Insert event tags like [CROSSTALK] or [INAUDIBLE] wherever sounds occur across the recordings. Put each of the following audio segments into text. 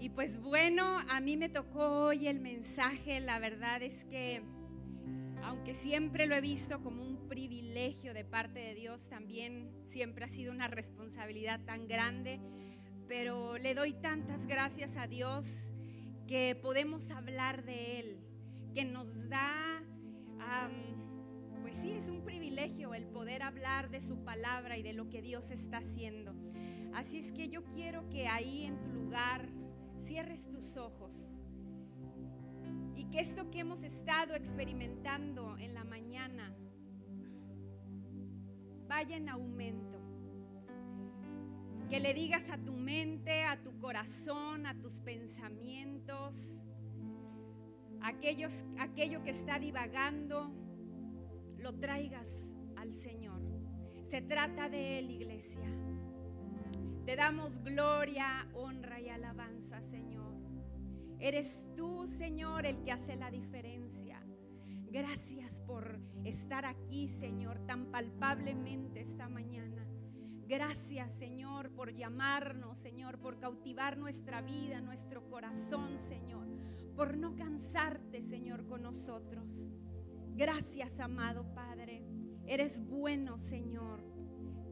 Y pues bueno, a mí me tocó hoy el mensaje, la verdad es que aunque siempre lo he visto como un privilegio de parte de Dios, también siempre ha sido una responsabilidad tan grande, pero le doy tantas gracias a Dios que podemos hablar de Él, que nos da, pues sí, es un privilegio el poder hablar de su palabra y de lo que Dios está haciendo. Así es que yo quiero que ahí en tu lugar cierres tus ojos y que esto que hemos estado experimentando en la mañana vaya en aumento. Que le digas a tu mente, a tu corazón, a tus pensamientos, aquellos, aquello que está divagando, lo traigas al Señor. Se trata de Él, iglesia. Te damos gloria, honra y alabanza, Señor. Eres tú, Señor, el que hace la diferencia. Gracias por estar aquí, Señor, tan palpablemente esta mañana. Gracias, Señor, por llamarnos, Señor, por cautivar nuestra vida, nuestro corazón, Señor, por no cansarte, Señor, con nosotros. Gracias, amado Padre. Eres bueno, Señor.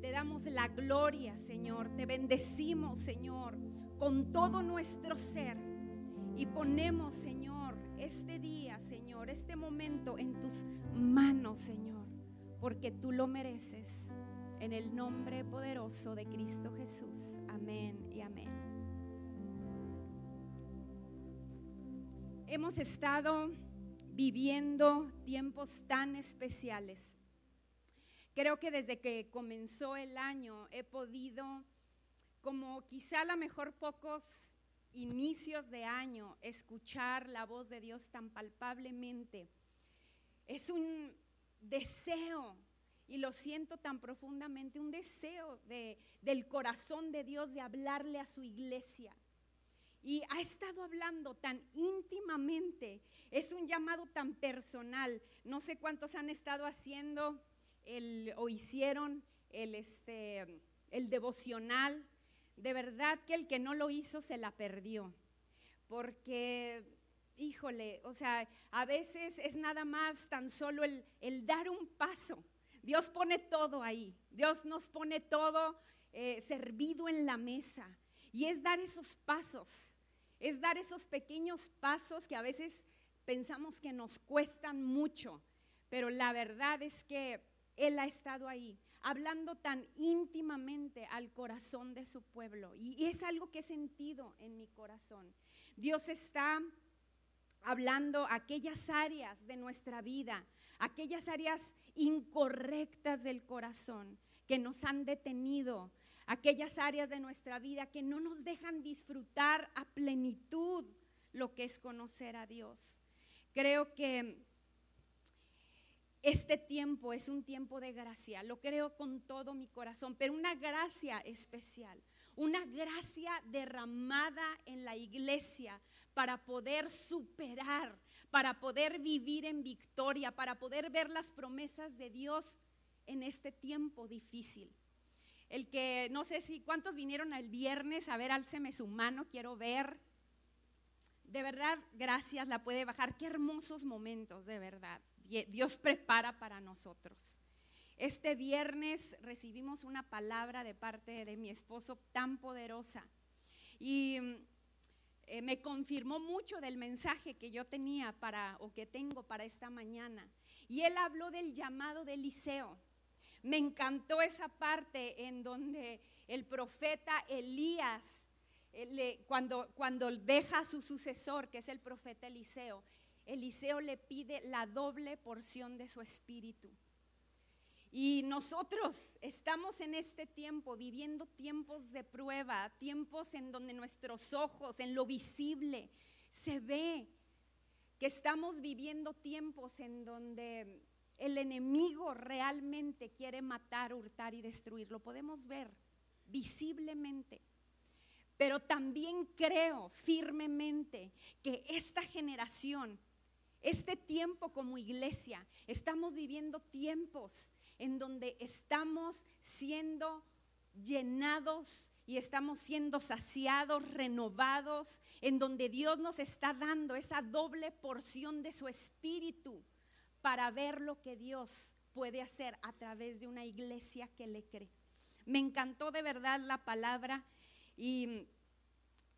Te damos la gloria, Señor. Te bendecimos, Señor, con todo nuestro ser. Y ponemos, Señor, este día, Señor, este momento en tus manos, Señor, porque tú lo mereces. En el nombre poderoso de Cristo Jesús. Amén y amén. Hemos estado viviendo tiempos tan especiales Creo que desde que comenzó el año he podido, como quizá a lo mejor pocos inicios de año, escuchar la voz de Dios tan palpablemente. Es un deseo, y lo siento tan profundamente, un deseo de, del corazón de Dios de hablarle a su iglesia. Y ha estado hablando tan íntimamente, es un llamado tan personal. No sé cuántos han estado haciendo el, o hicieron el, este, el devocional. De verdad que el que no lo hizo se la perdió. Porque, híjole, o sea, a veces es nada más tan solo el, el dar un paso. Dios pone todo ahí. Dios nos pone todo eh, servido en la mesa. Y es dar esos pasos. Es dar esos pequeños pasos que a veces pensamos que nos cuestan mucho. Pero la verdad es que él ha estado ahí, hablando tan íntimamente al corazón de su pueblo. Y es algo que he sentido en mi corazón. Dios está hablando aquellas áreas de nuestra vida, aquellas áreas incorrectas del corazón que nos han detenido, aquellas áreas de nuestra vida que no nos dejan disfrutar a plenitud lo que es conocer a Dios. Creo que este tiempo es un tiempo de gracia, lo creo con todo mi corazón, pero una gracia especial, una gracia derramada en la iglesia para poder superar, para poder vivir en victoria, para poder ver las promesas de Dios en este tiempo difícil. El que, no sé si, ¿cuántos vinieron el viernes? A ver, álceme su mano, quiero ver. De verdad, gracias, la puede bajar. Qué hermosos momentos, de verdad. Dios prepara para nosotros. Este viernes recibimos una palabra de parte de mi esposo tan poderosa y eh, me confirmó mucho del mensaje que yo tenía para o que tengo para esta mañana. Y él habló del llamado de Eliseo. Me encantó esa parte en donde el profeta Elías, eh, cuando, cuando deja a su sucesor, que es el profeta Eliseo, Eliseo le pide la doble porción de su espíritu. Y nosotros estamos en este tiempo viviendo tiempos de prueba, tiempos en donde nuestros ojos, en lo visible, se ve que estamos viviendo tiempos en donde el enemigo realmente quiere matar, hurtar y destruir. Lo podemos ver visiblemente. Pero también creo firmemente que esta generación este tiempo como iglesia, estamos viviendo tiempos en donde estamos siendo llenados y estamos siendo saciados, renovados, en donde Dios nos está dando esa doble porción de su espíritu para ver lo que Dios puede hacer a través de una iglesia que le cree. Me encantó de verdad la palabra y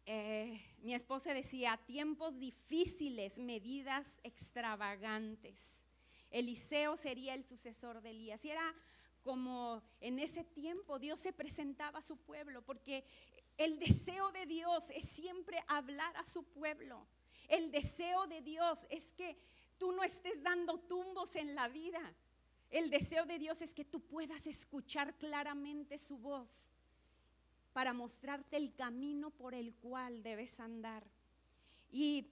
eh, mi esposa decía, tiempos difíciles, medidas extravagantes. Eliseo sería el sucesor de Elías. Y era como en ese tiempo Dios se presentaba a su pueblo, porque el deseo de Dios es siempre hablar a su pueblo. El deseo de Dios es que tú no estés dando tumbos en la vida. El deseo de Dios es que tú puedas escuchar claramente su voz para mostrarte el camino por el cual debes andar. Y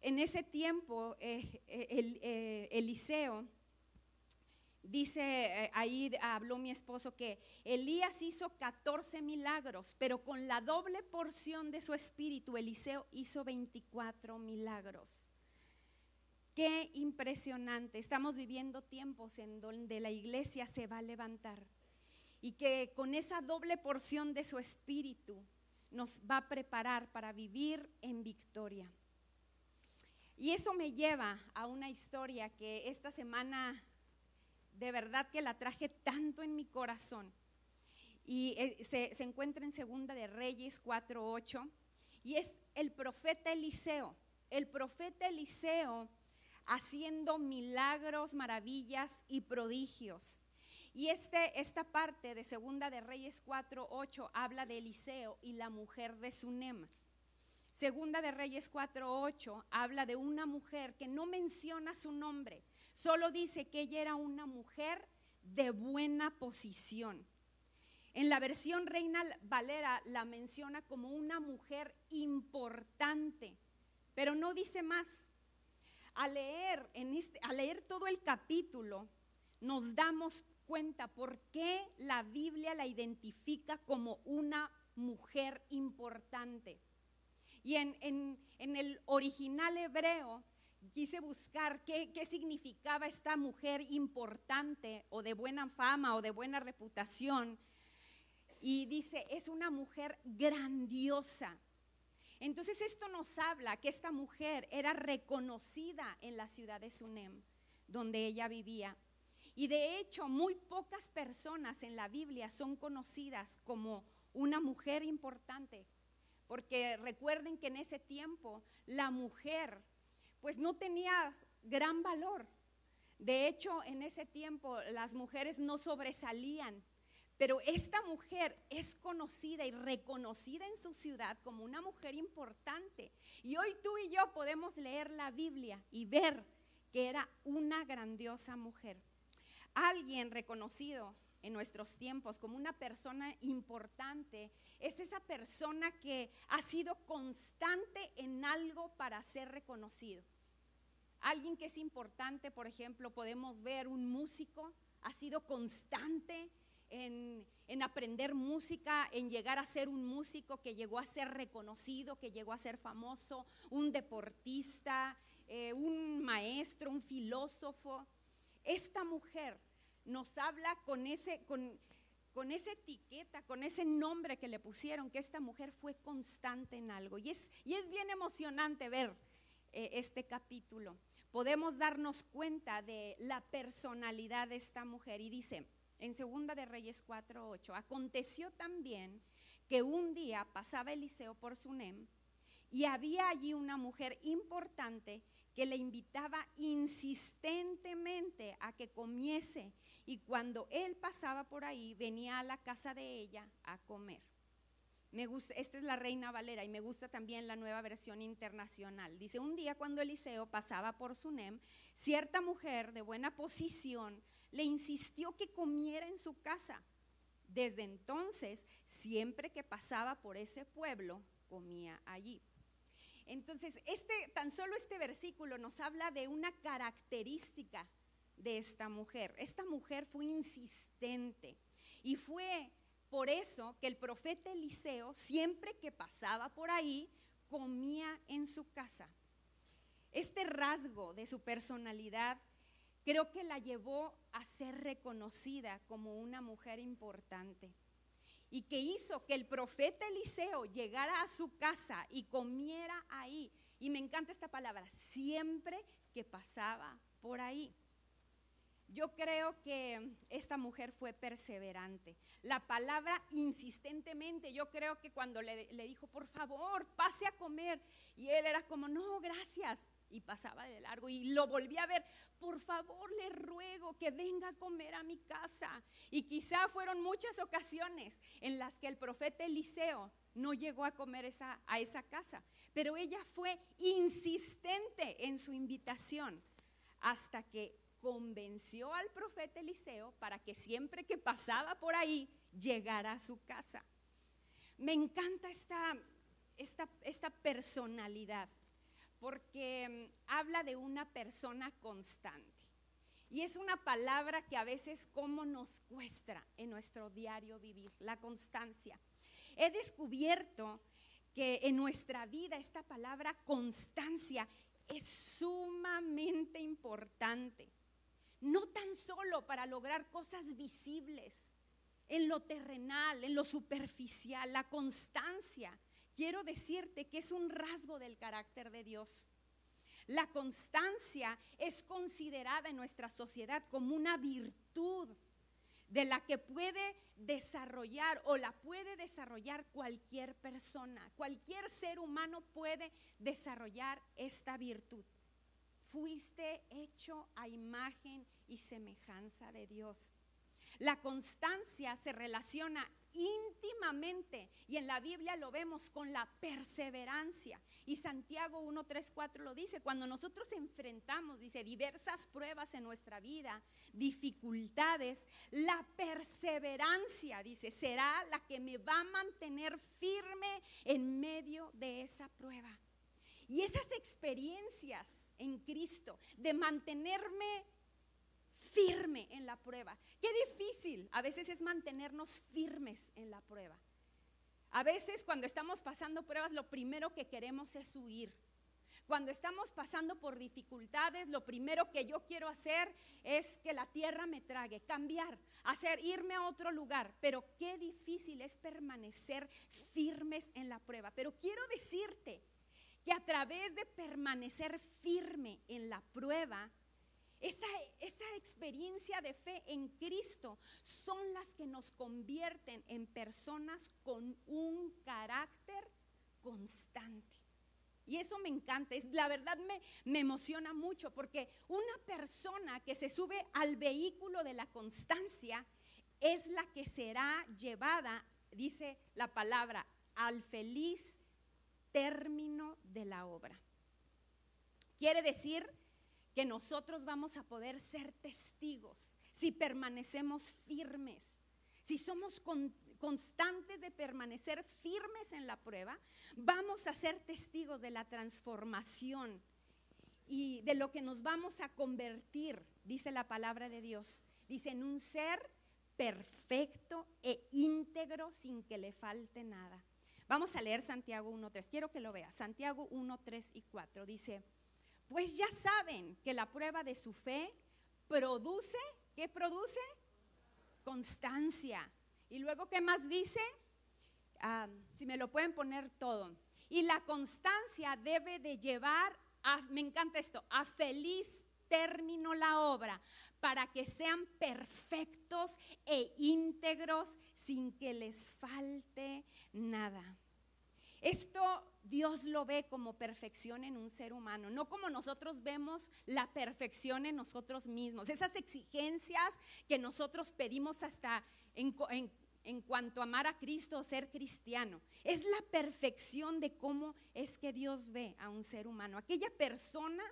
en ese tiempo, eh, eh, el, eh, Eliseo dice, ahí habló mi esposo que Elías hizo 14 milagros, pero con la doble porción de su espíritu, Eliseo hizo 24 milagros. Qué impresionante. Estamos viviendo tiempos en donde la iglesia se va a levantar y que con esa doble porción de su espíritu nos va a preparar para vivir en victoria. Y eso me lleva a una historia que esta semana de verdad que la traje tanto en mi corazón. Y eh, se, encuentra en Segunda de Reyes 4.8 y es el profeta Eliseo. El profeta Eliseo haciendo milagros, maravillas y prodigios. Y este, esta parte de Segunda de Reyes 4.8 habla de Eliseo y la mujer de Sunem. Segunda de Reyes 4.8 habla de una mujer que no menciona su nombre, solo dice que ella era una mujer de buena posición. En la versión Reina Valera la menciona como una mujer importante, pero no dice más. Al leer, en este, al leer todo el capítulo, nos damos cuenta por qué la Biblia la identifica como una mujer importante. Y en, el original hebreo quise buscar qué, qué, significaba esta mujer importante o de buena fama o de buena reputación. Y dice, es una mujer grandiosa. Entonces esto nos habla que esta mujer era reconocida en la ciudad de Sunem, donde ella vivía. Y de hecho, muy pocas personas en la Biblia son conocidas como una mujer importante, porque recuerden que en ese tiempo la mujer pues no tenía gran valor. De hecho, en ese tiempo las mujeres no sobresalían, pero esta mujer es conocida y reconocida en su ciudad como una mujer importante. Y hoy tú y yo podemos leer la Biblia y ver que era una grandiosa mujer alguien reconocido en nuestros tiempos como una persona importante es esa persona que ha sido constante en algo para ser reconocido. Alguien que es importante, por ejemplo, podemos ver un músico, ha sido constante en, aprender música, en llegar a ser un músico que llegó a ser reconocido, que llegó a ser famoso, un deportista, eh, un maestro, un filósofo. Esta mujer nos habla con, ese, con, con esa etiqueta, con ese nombre que le pusieron, que esta mujer fue constante en algo. Y es, y es bien emocionante ver eh, este capítulo. Podemos darnos cuenta de la personalidad de esta mujer. Y dice en Segunda de Reyes 4:8, aconteció también que un día pasaba Eliseo por Sunem y había allí una mujer importante que le invitaba insistentemente a que comiese y cuando él pasaba por ahí venía a la casa de ella a comer. Me gusta, esta es la Reina Valera y me gusta también la nueva versión internacional. Dice, un día cuando Eliseo pasaba por Sunem, cierta mujer de buena posición le insistió que comiera en su casa. Desde entonces, siempre que pasaba por ese pueblo, comía allí. Entonces, este, tan solo este versículo nos habla de una característica de esta mujer. Esta mujer fue insistente y fue por eso que el profeta Eliseo, siempre que pasaba por ahí, comía en su casa. Este rasgo de su personalidad creo que la llevó a ser reconocida como una mujer importante. y que hizo que el profeta Eliseo llegara a su casa y comiera ahí. Y me encanta esta palabra, siempre que pasaba por ahí. Yo creo que esta mujer fue perseverante. La palabra insistentemente, yo creo que cuando le, dijo, por favor, pase a comer, y él era como, no, gracias, y pasaba de largo, y lo volví a ver, por favor, le ruego que venga a comer a mi casa. Y quizá fueron muchas ocasiones en las que el profeta Eliseo no llegó a comer esa, a esa casa, pero ella fue insistente en su invitación hasta que convenció al profeta Eliseo para que siempre que pasaba por ahí llegara a su casa. Me encanta esta, esta, esta personalidad porque mm, habla de una persona constante. Y es una palabra que a veces como nos cuesta en nuestro diario vivir, la constancia. He descubierto que en nuestra vida esta palabra constancia es sumamente importante no tan solo para lograr cosas visibles, en lo terrenal, en lo superficial, la constancia. Quiero decirte que es un rasgo del carácter de Dios. La constancia es considerada en nuestra sociedad como una virtud de la que puede desarrollar o la puede desarrollar cualquier persona. Cualquier ser humano puede desarrollar esta virtud fuiste hecho a imagen y semejanza de Dios. La constancia se relaciona íntimamente y en la Biblia lo vemos con la perseverancia. Y Santiago 1, 3, 4 lo dice, cuando nosotros enfrentamos, dice, diversas pruebas en nuestra vida, dificultades, la perseverancia, dice, será la que me va a mantener firme en medio de esa prueba. Y esas experiencias en Cristo de mantenerme firme en la prueba. Qué difícil a veces es mantenernos firmes en la prueba. A veces cuando estamos pasando pruebas lo primero que queremos es huir. Cuando estamos pasando por dificultades, lo primero que yo quiero hacer es que la tierra me trague, cambiar, hacer, irme a otro lugar. Pero qué difícil es permanecer firmes en la prueba. Pero quiero decirte que a través de permanecer firme en la prueba, esa, esa, experiencia de fe en Cristo son las que nos convierten en personas con un carácter constante. Y eso me encanta, es, la verdad me, me emociona mucho porque una persona que se sube al vehículo de la constancia es la que será llevada, dice la palabra, al feliz término de la obra. Quiere decir que nosotros vamos a poder ser testigos si permanecemos firmes, si somos constantes de permanecer firmes en la prueba, vamos a ser testigos de la transformación y de lo que nos vamos a convertir, dice la palabra de Dios. Dice, en un ser perfecto e íntegro sin que le falte nada. Vamos a leer Santiago 1.3. Quiero que lo veas. Santiago 1.3 y 4 dice, pues ya saben que la prueba de su fe produce, ¿qué produce? Constancia. Y luego, ¿qué más dice? Ah, si me lo pueden poner todo. Y la constancia debe de llevar, a, me encanta esto, a feliz término la obra, para que sean perfectos e íntegros sin que les falte nada. Esto Dios lo ve como perfección en un ser humano, no como nosotros vemos la perfección en nosotros mismos. Esas exigencias que nosotros pedimos hasta en, cuanto a amar a Cristo o ser cristiano. Es la perfección de cómo es que Dios ve a un ser humano. Aquella persona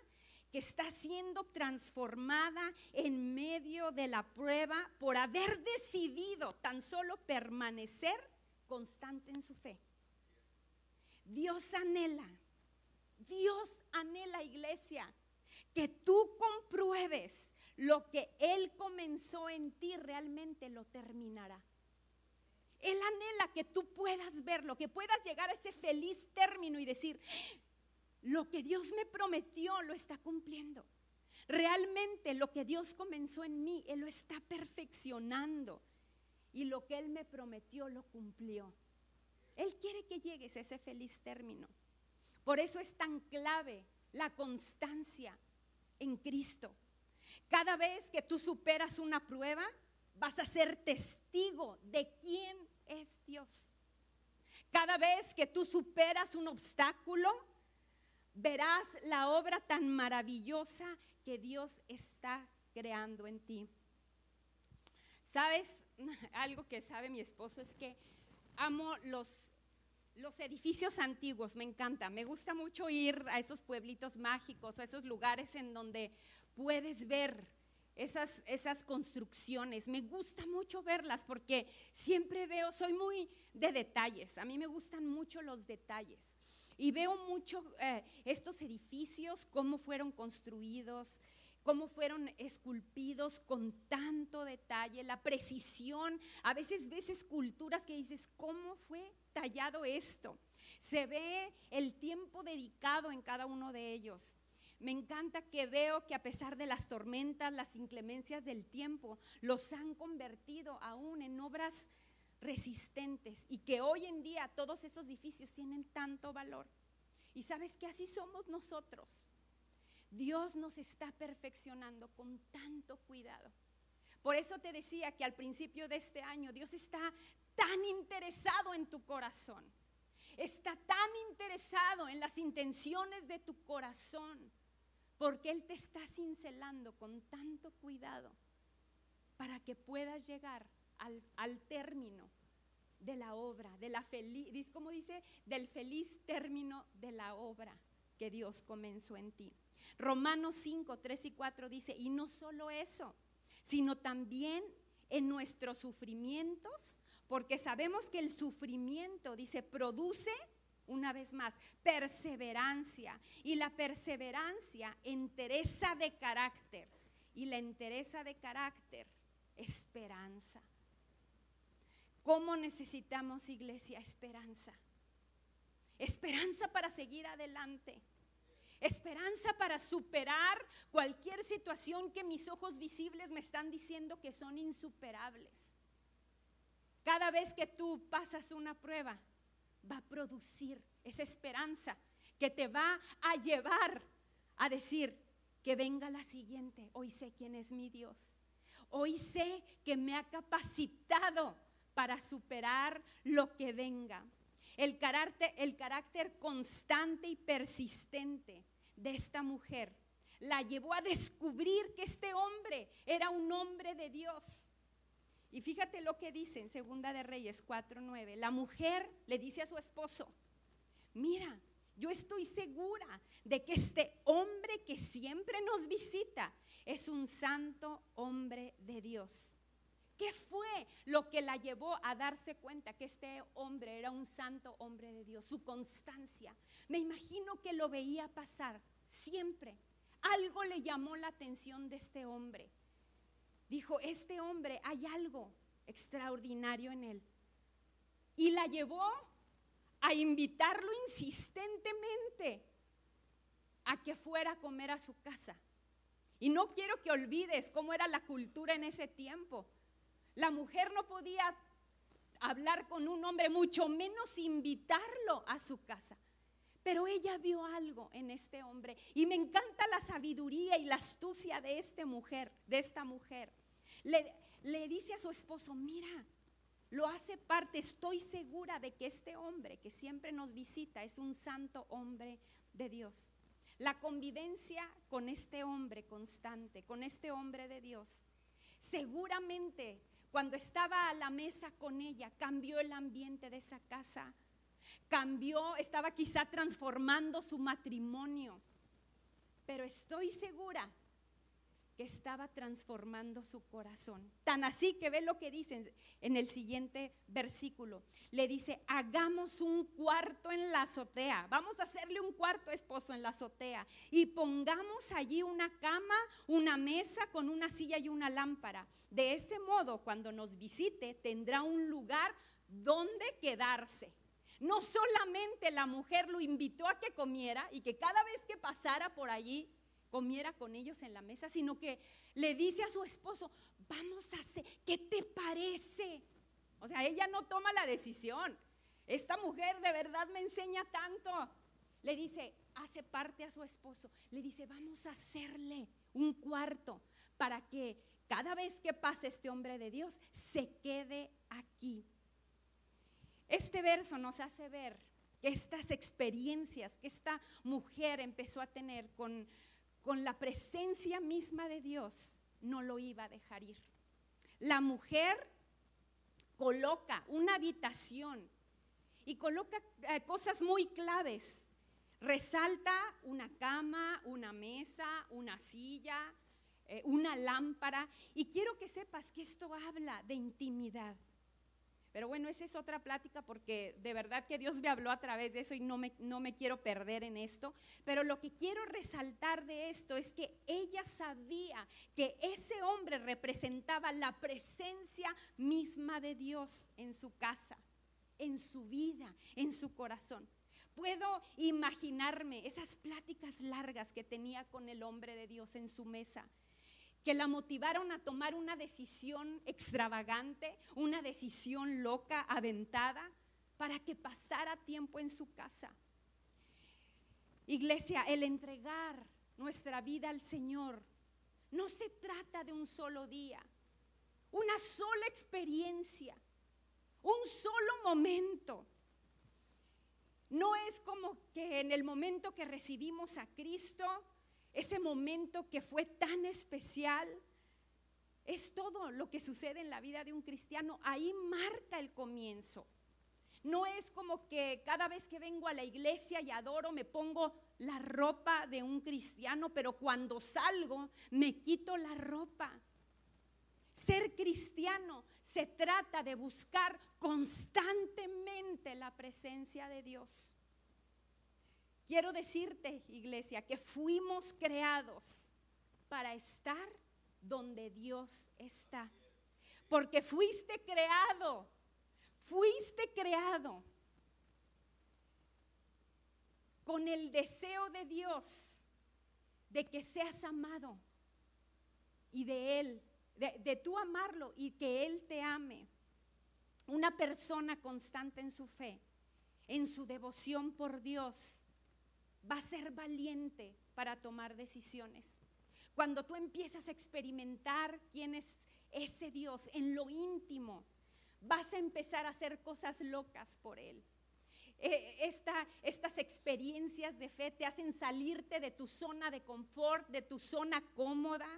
que está siendo transformada en medio de la prueba por haber decidido tan solo permanecer constante en su fe. Dios anhela, Dios anhela iglesia, que tú compruebes lo que Él comenzó en ti realmente lo terminará. Él anhela que tú puedas verlo, que puedas llegar a ese feliz término y decir, lo que Dios me prometió lo está cumpliendo. Realmente lo que Dios comenzó en mí, Él lo está perfeccionando. y lo que Él me prometió lo cumplió. Él quiere que llegues a ese feliz término. Por eso es tan clave la constancia en Cristo. Cada vez que tú superas una prueba, vas a ser testigo de quién es Dios. Cada vez que tú superas un obstáculo, verás la obra tan maravillosa que Dios está creando en ti. ¿Sabes? [LAUGHS] Algo que sabe mi esposo es que amo los, los edificios antiguos, me encanta. Me gusta mucho ir a esos pueblitos mágicos, a esos lugares en donde puedes ver esas, esas construcciones. Me gusta mucho verlas porque siempre veo, soy muy de detalles, a mí me gustan mucho los detalles. Y veo mucho eh, estos edificios, cómo fueron construidos, cómo fueron esculpidos con tanto detalle, la precisión. A veces ves esculturas que dices, ¿cómo fue tallado esto? Se ve el tiempo dedicado en cada uno de ellos. Me encanta que veo que a pesar de las tormentas, las inclemencias del tiempo, los han convertido aún en obras resistentes y que hoy en día todos esos edificios tienen tanto valor. Y sabes que así somos nosotros. Dios nos está perfeccionando con tanto cuidado. Por eso te decía que al principio de este año Dios está tan interesado en tu corazón. Está tan interesado en las intenciones de tu corazón. Porque Él te está cincelando con tanto cuidado para que puedas llegar al, término de la obra, de la feliz, como dice, del feliz término de la obra que Dios comenzó en ti. Romanos 5, 3 y 4 dice, y no solo eso, sino también en nuestros sufrimientos, porque sabemos que el sufrimiento, dice, produce, una vez más, perseverancia. Y la perseverancia, entereza de carácter. Y la entereza de carácter, esperanza. ¿Cómo necesitamos, iglesia, esperanza? Esperanza para seguir adelante. Esperanza para superar cualquier situación que mis ojos visibles me están diciendo que son insuperables. Cada vez que tú pasas una prueba, va a producir esa esperanza que te va a llevar a decir que venga la siguiente. Hoy sé quién es mi Dios. Hoy sé que me ha capacitado para superar lo que venga. El carácter, constante y persistente de esta mujer la llevó a descubrir que este hombre era un hombre de Dios. Y fíjate lo que dice en Segunda de Reyes 4:9. La mujer le dice a su esposo, "Mira, yo estoy segura de que este hombre que siempre nos visita es un santo hombre de Dios." ¿Qué fue lo que la llevó a darse cuenta que este hombre era un santo hombre de Dios? Su constancia. Me imagino que lo veía pasar siempre. Algo le llamó la atención de este hombre. Dijo, este hombre hay algo extraordinario en él. Y la llevó a invitarlo insistentemente a que fuera a comer a su casa. Y no quiero que olvides cómo era la cultura en ese tiempo. La mujer no podía hablar con un hombre, mucho menos invitarlo a su casa. Pero ella vio algo en este hombre y me encanta la sabiduría y la astucia de esta mujer, de esta mujer. Le, le dice a su esposo, mira, lo hace parte, estoy segura de que este hombre que siempre nos visita es un santo hombre de Dios. La convivencia con este hombre constante, con este hombre de Dios, seguramente cuando estaba a la mesa con ella, cambió el ambiente de esa casa. Cambió, estaba quizá transformando su matrimonio. Pero estoy segura que estaba transformando su corazón. Tan así que ve lo que dice en el siguiente versículo. Le dice, hagamos un cuarto en la azotea. Vamos a hacerle un cuarto esposo en la azotea. Y pongamos allí una cama, una mesa con una silla y una lámpara. De ese modo, cuando nos visite, tendrá un lugar donde quedarse. No solamente la mujer lo invitó a que comiera y que cada vez que pasara por allí comiera con ellos en la mesa, sino que le dice a su esposo, vamos a hacer, ¿qué te parece O sea, ella no toma la decisión. Esta mujer de verdad me enseña tanto. Le dice, hace parte a su esposo. Le dice, vamos a hacerle un cuarto para que cada vez que pase este hombre de Dios se quede aquí. Este verso nos hace ver que estas experiencias que esta mujer empezó a tener con, con la presencia misma de Dios, no lo iba a dejar ir. La mujer coloca una habitación y coloca eh, cosas muy claves. Resalta una cama, una mesa, una silla, eh, una lámpara. Y quiero que sepas que esto habla de intimidad. Pero bueno, esa es otra plática porque de verdad que Dios me habló a través de eso y no me, no me quiero perder en esto. Pero lo que quiero resaltar de esto es que ella sabía que ese hombre representaba la presencia misma de Dios en su casa, en su vida, en su corazón. Puedo imaginarme esas pláticas largas que tenía con el hombre de Dios en su mesa que la motivaron a tomar una decisión extravagante, una decisión loca, aventada, para que pasara tiempo en su casa. Iglesia, el entregar nuestra vida al Señor no se trata de un solo día, una sola experiencia, un solo momento. No es como que en el momento que recibimos a Cristo, ese momento que fue tan especial, es todo lo que sucede en la vida de un cristiano. Ahí marca el comienzo. No es como que cada vez que vengo a la iglesia y adoro me pongo la ropa de un cristiano, pero cuando salgo me quito la ropa. Ser cristiano se trata de buscar constantemente la presencia de Dios. Quiero decirte, iglesia, que fuimos creados para estar donde Dios está. Porque fuiste creado, fuiste creado con el deseo de Dios de que seas amado y de Él, de, tú amarlo y que Él te ame. Una persona constante en su fe, en su devoción por Dios va a ser valiente para tomar decisiones. Cuando tú empiezas a experimentar quién es ese Dios en lo íntimo, vas a empezar a hacer cosas locas por Él. Eh, estas experiencias de fe te hacen salirte de tu zona de confort, de tu zona cómoda.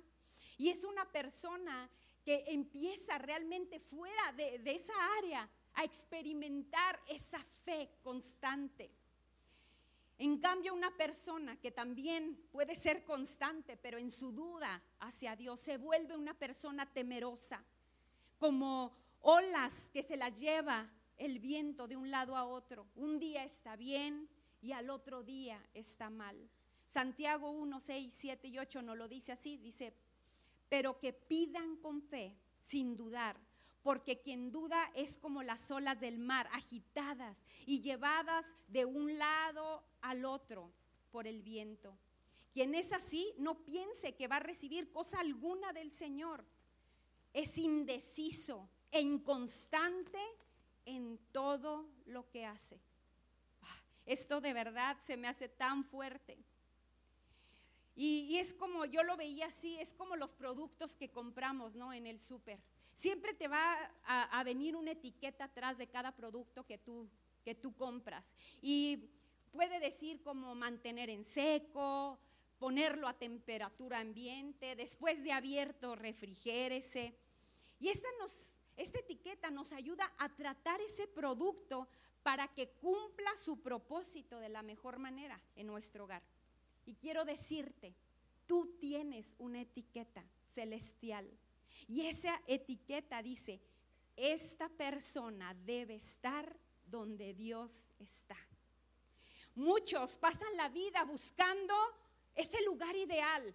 Y es una persona que empieza realmente fuera de esa área a experimentar esa fe constante. En cambio, una persona que también puede ser constante, pero en su duda hacia Dios, se vuelve una persona temerosa, como olas que se las lleva el viento de un lado a otro. Un día está bien y al otro día está mal. Santiago 1, 6, 7 y 8 no lo dice así, dice, pero que pidan con fe, sin dudar, porque quien duda es como las olas del mar, agitadas y llevadas de un lado al otro por el viento. Quien es así, no piense que va a recibir cosa alguna del Señor. Es indeciso e inconstante en todo lo que hace. Ah, esto de verdad se me hace tan fuerte. Y, es como, yo lo veía así, es como los productos que compramos, ¿no? En el súper. Siempre te va a, venir una etiqueta atrás de cada producto que tú, que tú compras. Y puede decir como mantener en seco, ponerlo a temperatura ambiente, después de abierto refrigérese. Y esta, nos, esta etiqueta nos ayuda a tratar ese producto para que cumpla su propósito de la mejor manera en nuestro hogar. Y quiero decirte, tú tienes una etiqueta celestial y esa etiqueta dice, esta persona debe estar donde Dios está. Muchos pasan la vida buscando ese lugar ideal.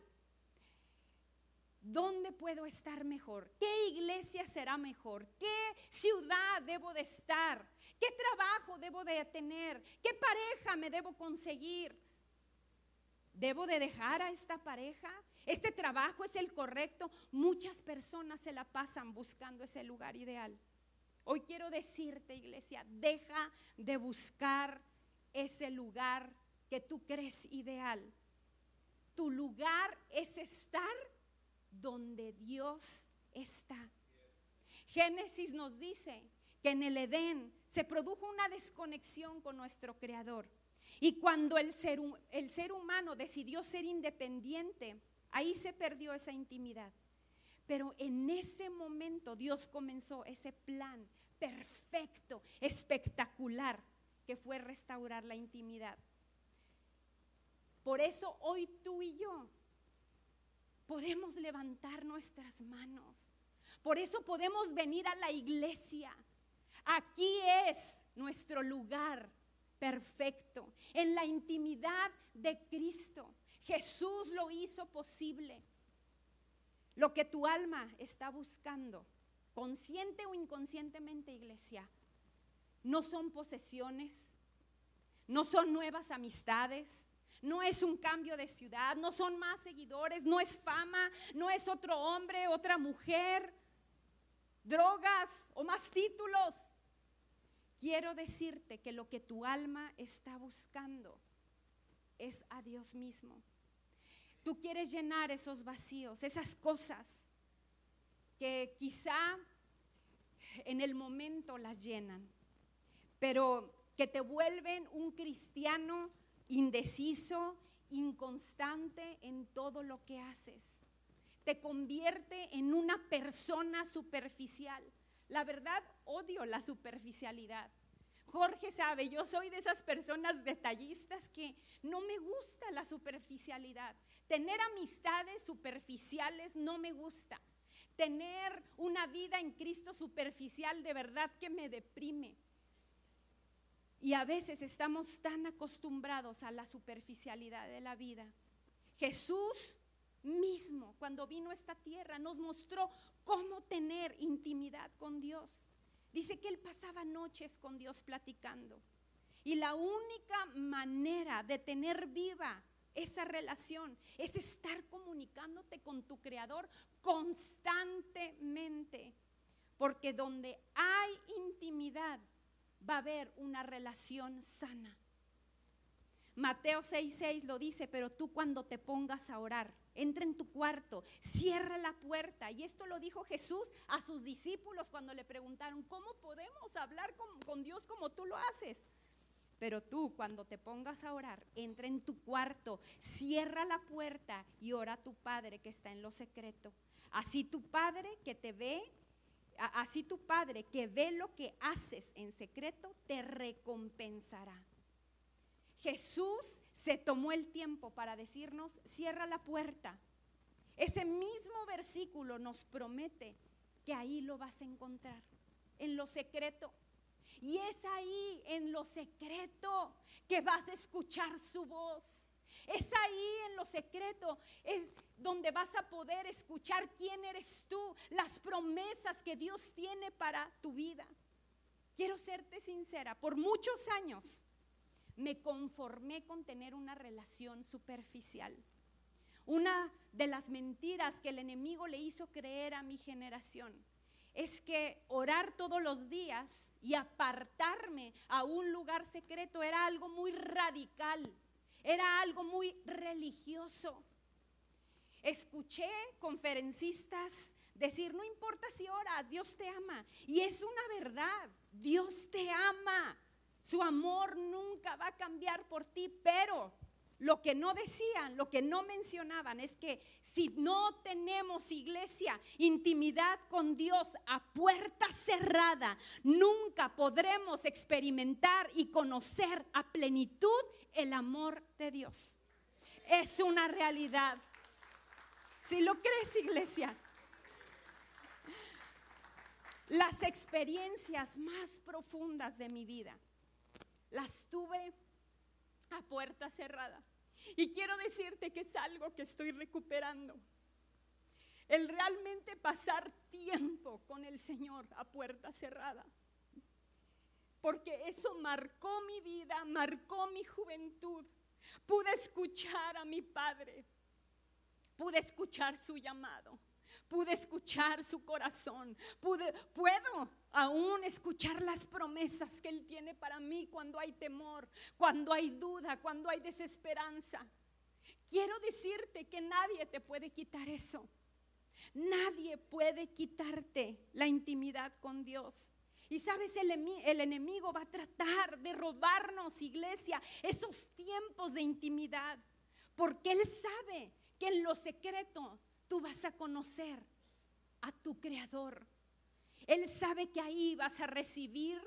¿Dónde puedo estar mejor? ¿Qué iglesia será mejor? ¿Qué ciudad debo de estar? ¿Qué trabajo debo de tener? ¿Qué pareja me debo conseguir? ¿Debo de dejar a esta pareja? Este trabajo es el correcto. Muchas personas se la pasan buscando ese lugar ideal. Hoy quiero decirte, iglesia, deja de buscar ese lugar que tú crees ideal. Tu lugar es estar donde Dios está. Génesis nos dice que en el Edén se produjo una desconexión con nuestro Creador. Y cuando el ser, el ser humano decidió ser independiente, ahí se perdió esa intimidad. Pero en ese momento Dios comenzó ese plan perfecto, espectacular, que fue restaurar la intimidad. Por eso hoy tú y yo podemos levantar nuestras manos. Por eso podemos venir a la iglesia. Aquí es nuestro lugar perfecto, en la intimidad de Cristo. Jesús lo hizo posible. Lo que tu alma está buscando, consciente o inconscientemente, iglesia, no son posesiones, no son nuevas amistades, no es un cambio de ciudad, no son más seguidores, no es fama, no es otro hombre, otra mujer, drogas o más títulos. Quiero decirte que lo que tu alma está buscando es a Dios mismo. Tú quieres llenar esos vacíos, esas cosas que quizá en el momento las llenan, pero que te vuelven un cristiano indeciso, inconstante en todo lo que haces. Te convierte en una persona superficial. La verdad, odio la superficialidad. Jorge sabe, yo soy de esas personas detallistas que no me gusta la superficialidad. Tener amistades superficiales no me gusta. Tener una vida en Cristo superficial de verdad que me deprime. Y a veces estamos tan acostumbrados a la superficialidad de la vida. Jesús mismo, cuando vino a esta tierra, nos mostró cómo tener intimidad con Dios. Dice que él pasaba noches con Dios platicando. Y la única manera de tener viva esa relación es estar comunicándote con tu creador constantemente. Porque donde hay intimidad, va a haber una relación sana. Mateo 6:6 lo dice, pero tú cuando te pongas a orar, entra en tu cuarto, cierra la puerta. Y esto lo dijo Jesús a sus discípulos cuando le preguntaron, ¿cómo podemos hablar con, con Dios como tú lo haces? Pero tú cuando te pongas a orar, entra en tu cuarto, cierra la puerta y ora a tu Padre que está en lo secreto. Así tu Padre que te ve Así tu Padre que ve lo que haces en secreto, te recompensará. Jesús se tomó el tiempo para decirnos, cierra la puerta. Ese mismo versículo nos promete que ahí lo vas a encontrar, en lo secreto. Y es ahí, en lo secreto, que vas a escuchar su voz. Es ahí en lo secreto, es donde vas a poder escuchar quién eres tú, las promesas que Dios tiene para tu vida. Quiero serte sincera, por muchos años me conformé con tener una relación superficial. Una de las mentiras que el enemigo le hizo creer a mi generación es que orar todos los días y apartarme a un lugar secreto era algo muy radical era algo muy religioso. Escuché conferencistas decir, no importa si oras, Dios te ama. Y es una verdad, Dios te ama. Su amor nunca va a cambiar por ti, pero lo que no decían, lo que no mencionaban es que si no tenemos iglesia, intimidad con Dios a puerta cerrada, nunca podremos experimentar y conocer a plenitud el amor de Dios. Es una realidad. Si lo crees, iglesia, las experiencias más profundas de mi vida las tuve a puerta cerrada. Y quiero decirte que es algo que estoy recuperando. El realmente pasar tiempo con el Señor a puerta cerrada. Porque eso marcó mi vida, marcó mi juventud. Pude escuchar a mi Padre. Pude escuchar su llamado. Pude escuchar su corazón. Pude, puedo aún escuchar las promesas que Él tiene para mí cuando hay temor, cuando hay duda, cuando hay desesperanza. Quiero decirte que nadie te puede quitar eso. Nadie puede quitarte la intimidad con Dios. Y sabes, el, el, enemigo va a tratar de robarnos, iglesia, esos tiempos de intimidad. Porque Él sabe que en lo secreto tú vas a conocer a tu Creador. Él sabe que ahí vas a recibir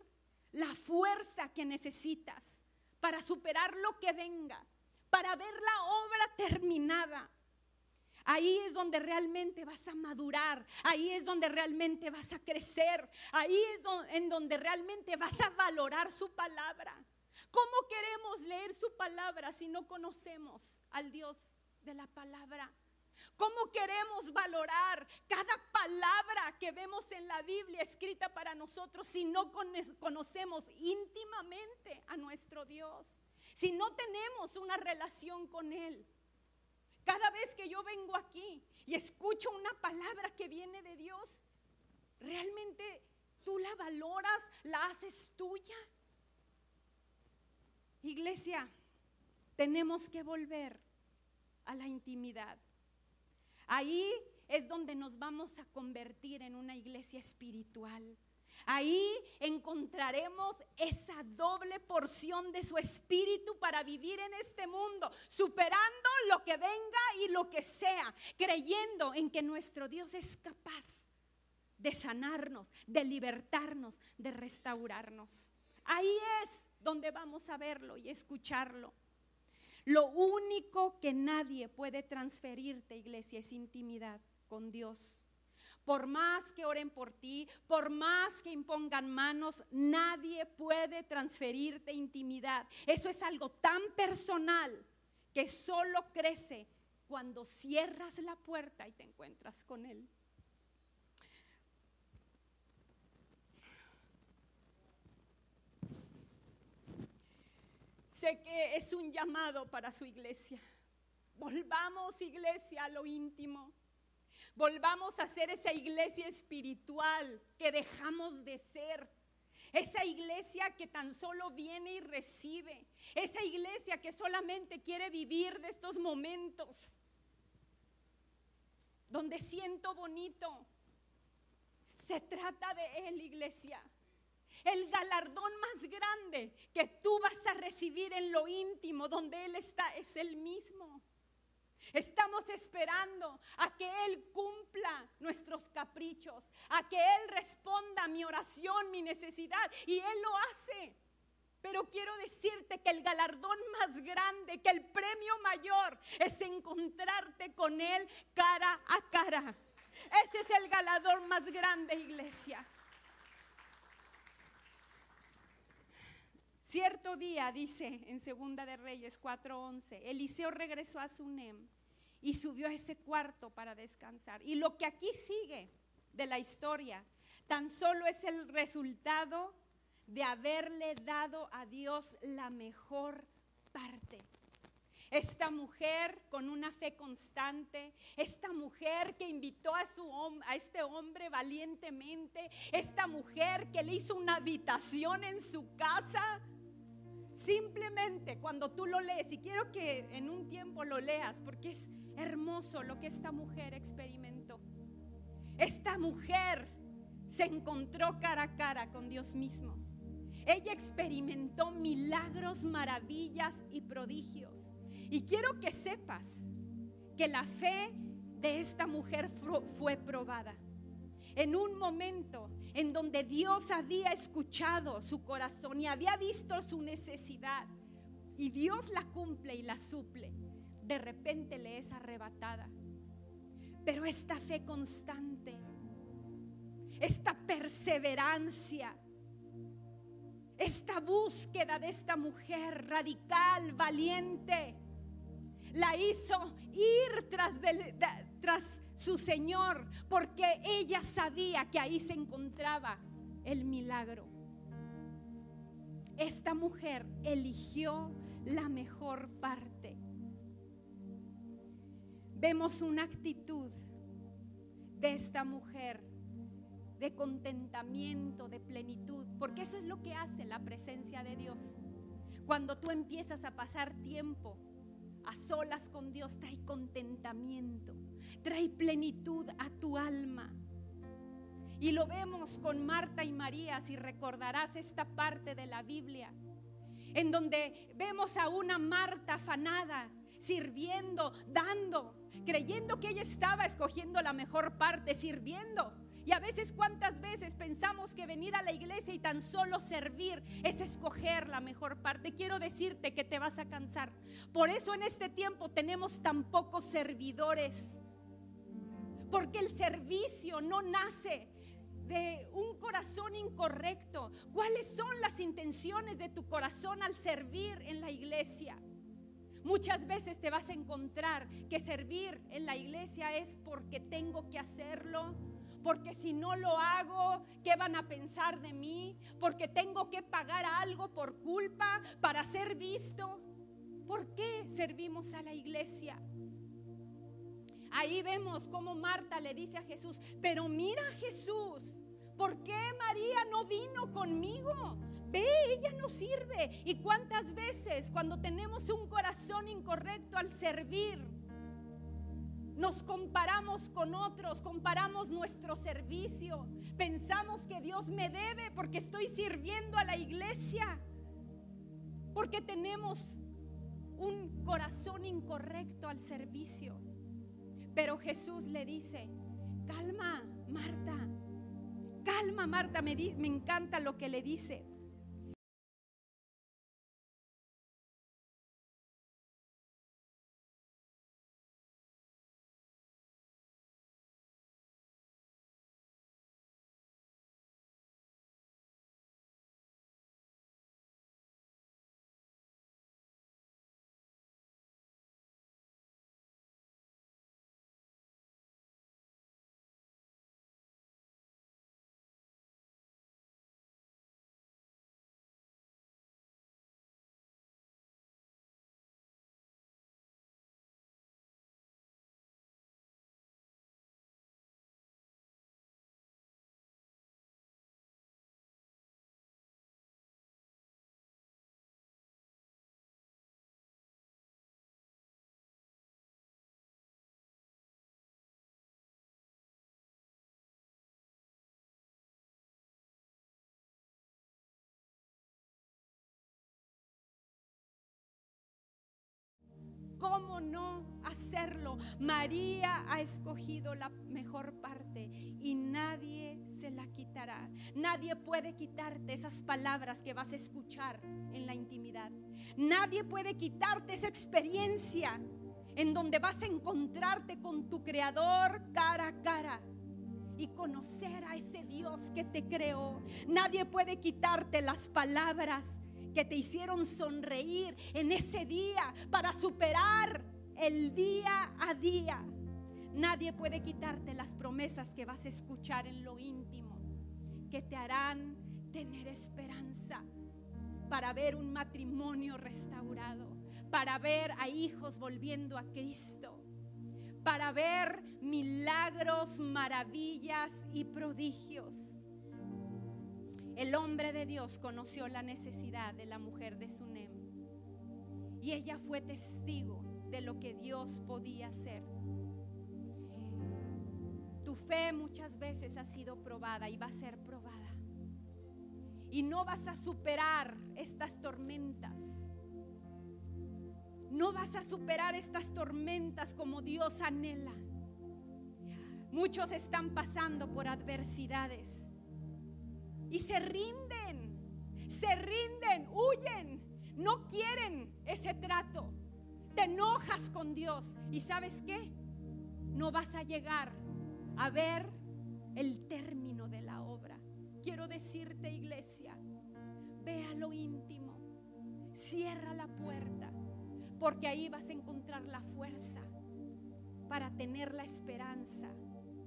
la fuerza que necesitas para superar lo que venga, para ver la obra terminada. Ahí es donde realmente vas a madurar, ahí es donde realmente vas a crecer, ahí es en donde realmente vas a valorar su palabra. ¿Cómo queremos leer su palabra si no conocemos al Dios de la palabra? ¿Cómo queremos valorar cada palabra que vemos en la Biblia escrita para nosotros si no conocemos íntimamente a nuestro Dios? Si no tenemos una relación con Él. Cada vez que yo vengo aquí y escucho una palabra que viene de Dios, ¿realmente tú la valoras, la haces tuya? Iglesia, tenemos que volver a la intimidad. Ahí es donde nos vamos a convertir en una iglesia espiritual. Ahí encontraremos esa doble porción de su espíritu para vivir en este mundo, superando lo que venga y lo que sea, creyendo en que nuestro Dios es capaz de sanarnos, de libertarnos, de restaurarnos. Ahí es donde vamos a verlo y escucharlo. Lo único que nadie puede transferirte, iglesia, es intimidad con Dios. Por más que oren por ti, por más que impongan manos, nadie puede transferirte intimidad. Eso es algo tan personal que solo crece cuando cierras la puerta y te encuentras con Él. Sé que es un llamado para su iglesia. Volvamos, iglesia, a lo íntimo. Volvamos a ser esa iglesia espiritual que dejamos de ser. Esa iglesia que tan solo viene y recibe. Esa iglesia que solamente quiere vivir de estos momentos. Donde siento bonito. Se trata de Él, iglesia. El galardón más grande que tú vas a recibir en lo íntimo donde Él está es el mismo. Estamos esperando a que Él cumpla nuestros caprichos, a que Él responda a mi oración, mi necesidad, y Él lo hace. Pero quiero decirte que el galardón más grande, que el premio mayor es encontrarte con Él cara a cara. Ese es el galardón más grande, iglesia. Cierto día, dice en Segunda de Reyes 4:11, Eliseo regresó a Sunem y subió a ese cuarto para descansar. Y lo que aquí sigue de la historia, tan solo es el resultado de haberle dado a Dios la mejor parte. Esta mujer con una fe constante, esta mujer que invitó a, su, a este hombre valientemente, esta mujer que le hizo una habitación en su casa, Simplemente cuando tú lo lees, y quiero que en un tiempo lo leas, porque es hermoso lo que esta mujer experimentó. Esta mujer se encontró cara a cara con Dios mismo. Ella experimentó milagros, maravillas y prodigios. Y quiero que sepas que la fe de esta mujer fue probada en un momento en donde Dios había escuchado su corazón y había visto su necesidad y Dios la cumple y la suple, de repente le es arrebatada. Pero esta fe constante, esta perseverancia, esta búsqueda de esta mujer radical, valiente, la hizo ir tras, del, tras su Señor, porque ella sabía que ahí se encontraba el milagro. Esta mujer eligió la mejor parte. Vemos una actitud de esta mujer de contentamiento, de plenitud, porque eso es lo que hace la presencia de Dios. Cuando tú empiezas a pasar tiempo a solas con Dios, trae contentamiento, trae plenitud a tu alma. Y lo vemos con Marta y María, si recordarás esta parte de la Biblia, en donde vemos a una Marta afanada, sirviendo, dando, creyendo que ella estaba escogiendo la mejor parte, sirviendo. Y a veces cuántas veces pensamos que venir a la iglesia y tan solo servir es escoger la mejor parte. Quiero decirte que te vas a cansar. Por eso en este tiempo tenemos tan pocos servidores. Porque el servicio no nace de un corazón incorrecto. ¿Cuáles son las intenciones de tu corazón al servir en la iglesia? Muchas veces te vas a encontrar que servir en la iglesia es porque tengo que hacerlo, porque si no lo hago, ¿qué van a pensar de mí? Porque tengo que pagar algo por culpa para ser visto. ¿Por qué servimos a la iglesia? Ahí vemos cómo Marta le dice a Jesús, pero mira Jesús, ¿por qué María no vino conmigo? Ve, ella no sirve. ¿Y cuántas veces cuando tenemos un corazón incorrecto al servir, nos comparamos con otros, comparamos nuestro servicio. Pensamos que Dios me debe porque estoy sirviendo a la iglesia. Porque tenemos un corazón incorrecto al servicio. Pero Jesús le dice, calma, Marta. Calma, Marta. Me, encanta lo que le dice. ¿Cómo no hacerlo? María ha escogido la mejor parte y nadie se la quitará. Nadie puede quitarte esas palabras que vas a escuchar en la intimidad. Nadie puede quitarte esa experiencia en donde vas a encontrarte con tu creador cara a cara y conocer a ese Dios que te creó. Nadie puede quitarte las palabras que te hicieron sonreír en ese día para superar el día a día. Nadie puede quitarte las promesas que vas a escuchar en lo íntimo, que te harán tener esperanza para ver un matrimonio restaurado, para ver a hijos volviendo a Cristo, para ver milagros, maravillas y prodigios. El hombre de Dios conoció la necesidad de la mujer de Sunem y ella fue testigo de lo que Dios podía hacer. Tu fe muchas veces ha sido probada y va a ser probada. Y no vas a superar estas tormentas. No vas a superar estas tormentas como Dios anhela. Muchos están pasando por adversidades y se rinden, se rinden, huyen, no quieren ese trato. Te enojas con Dios y sabes qué? No vas a llegar a ver el término de la obra. Quiero decirte, iglesia, ve a lo íntimo, cierra la puerta, porque ahí vas a encontrar la fuerza para tener la esperanza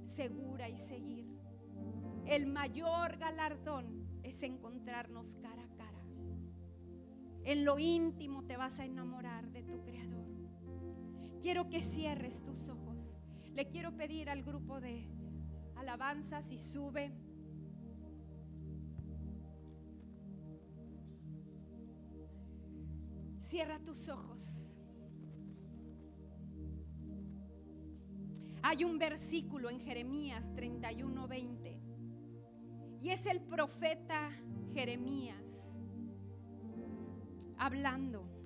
segura y seguir el mayor galardón es encontrarnos cara a cara. En lo íntimo te vas a enamorar de tu Creador. Quiero que cierres tus ojos. Le quiero pedir al grupo de alabanzas y sube. Cierra tus ojos. Hay un versículo en Jeremías 31:20 y es el profeta Jeremías hablando.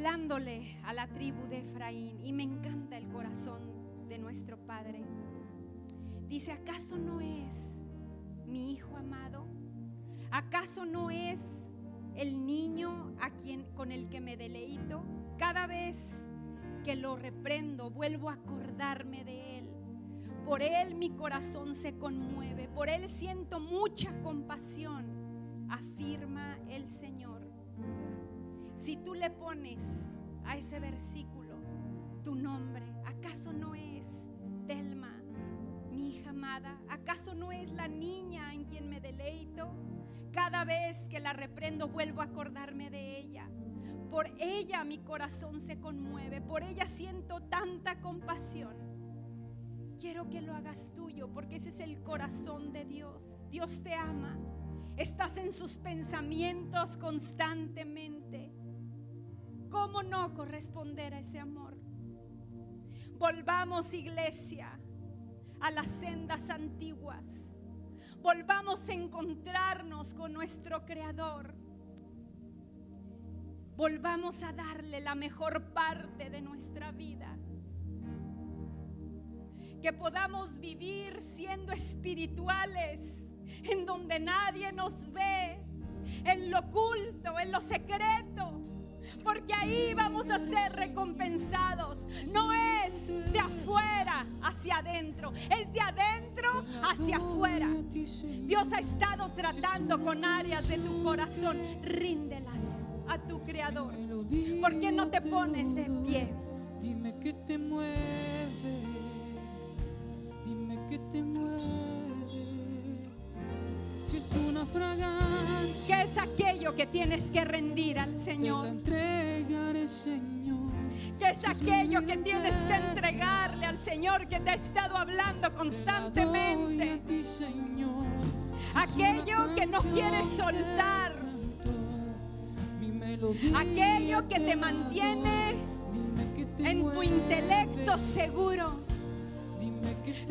Hablándole a la tribu de Efraín y me encanta el corazón de nuestro Padre. Dice, ¿acaso no es mi hijo amado? ¿Acaso no es el niño a quien con el que me deleito? Cada vez que lo reprendo, vuelvo a acordarme de él. Por él mi corazón se conmueve, por él siento mucha compasión, afirma el Señor. Si tú le pones a ese versículo tu nombre, ¿acaso no es Telma? hija amada? ¿Acaso no es la niña en quien me deleito? Cada vez que la reprendo vuelvo a acordarme de ella. Por ella mi corazón se conmueve, por ella siento tanta compasión. Quiero que lo hagas tuyo porque ese es el corazón de Dios. Dios te ama. Estás en sus pensamientos constantemente. ¿Cómo no corresponder a ese amor? Volvamos iglesia a las sendas antiguas. Volvamos a encontrarnos con nuestro Creador. Volvamos a darle la mejor parte de nuestra vida. Que podamos vivir siendo espirituales, en donde nadie nos ve, en lo oculto, en lo secreto porque ahí vamos a ser recompensados. No es de afuera hacia adentro, es de adentro hacia afuera. Dios ha estado tratando con áreas de tu corazón. Ríndelas a tu Creador. ¿Por qué no te pones de pie? Dime que te mueve, dime que te mueve. ¿Qué es aquello que tienes que rendir al Señor? ¿Qué es aquello que tienes que entregarle al Señor que te ha estado hablando constantemente? Aquello que no quieres soltar. Aquello que te mantiene en tu intelecto seguro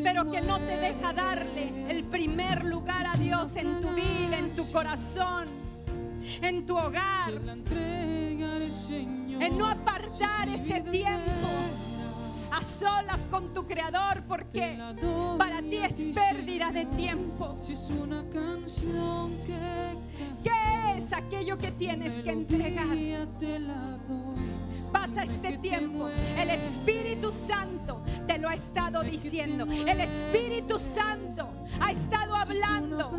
pero que no te deja darle el primer lugar a Dios en tu vida, en tu corazón, en tu hogar, en no apartar ese tiempo a solas con tu creador porque para ti es pérdida de tiempo. ¿Qué es aquello que tienes que entregar? Pasa este tiempo. El Espíritu Santo te lo ha estado diciendo. El Espíritu Santo ha estado hablando.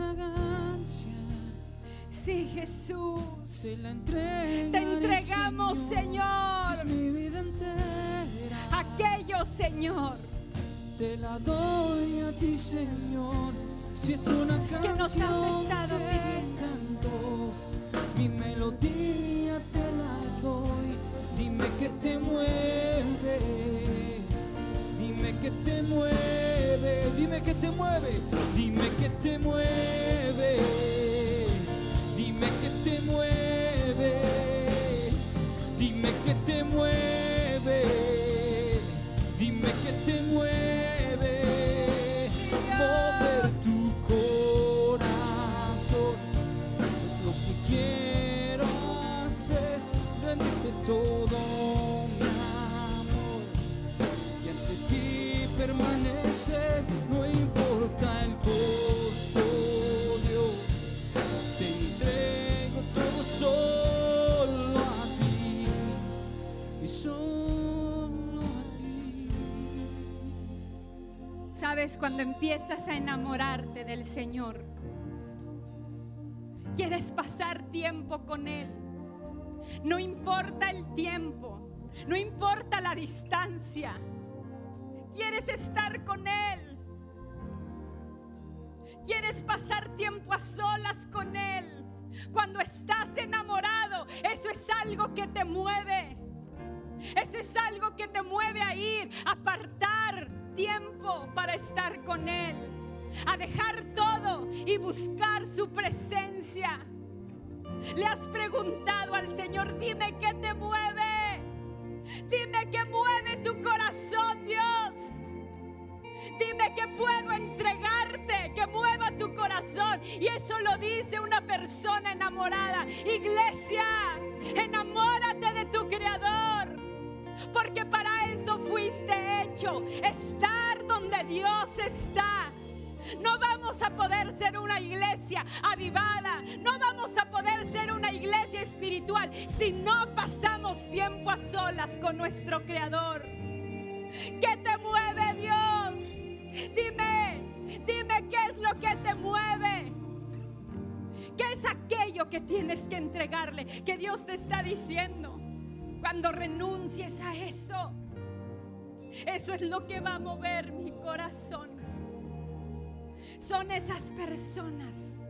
Sí, Jesús. Te entregamos, Señor. Aquello, Señor. Te la doy a ti, Señor. Si es una canción que nos has estado pidiendo. Mi melodía te la Dime que te mueve, dime que te mueve, dime que te mueve, dime que te mueve, dime que te mueve, dime que te mueve, no importa el costo, Dios, te entrego todo solo a ti y solo a ti. Sabes, cuando empiezas a enamorarte del Señor, quieres pasar tiempo con Él. No importa el tiempo, No importa la distancia. Quieres estar con Él. Quieres pasar tiempo a solas con Él. Cuando estás enamorado, eso es algo que te mueve. Eso es algo que te mueve a ir, a apartar tiempo para estar con Él. A dejar todo y buscar su presencia. Le has preguntado al Señor, dime qué te mueve. Dime qué mueve Dime que puedo entregarte, que mueva tu corazón. Y eso lo dice una persona enamorada. Iglesia, enamórate de tu Creador. Porque para eso fuiste hecho. Estar donde Dios está. No vamos a poder ser una iglesia avivada. No vamos a poder ser una iglesia espiritual si no pasamos tiempo a solas con nuestro Creador. ¿Qué te mueve Dios? Que tienes que entregarle? Que Dios te está diciendo. Cuando renuncies a eso, eso es lo que va a mover mi corazón son esas personas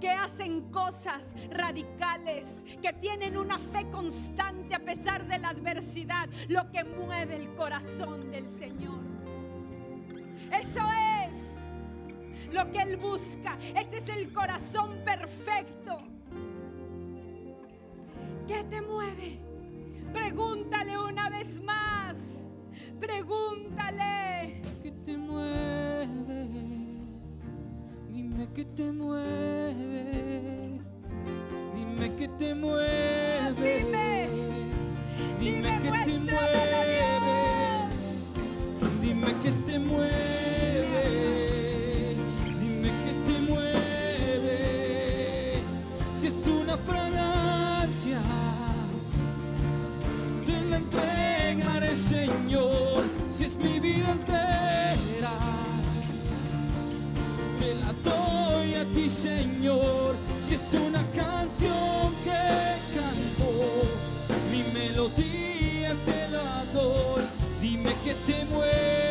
que hacen cosas radicales, que tienen una fe constante a pesar de la adversidad, lo que mueve el corazón del Señor. Eso es lo que Él busca, ese es el corazón perfecto. ¿Qué te mueve? Pregúntale una vez más, pregúntale. ¿Qué te mueve? Dime que te mueve. Dime que te mueve. Dime. Dime que te mueve. Dime que te mueve. Dime que te mueve. Si es una fragancia, Señor. Si es mi vida entera, te la doy a ti, Señor. Si es una canción que canto, mi melodía te la doy. Dime que te mueve.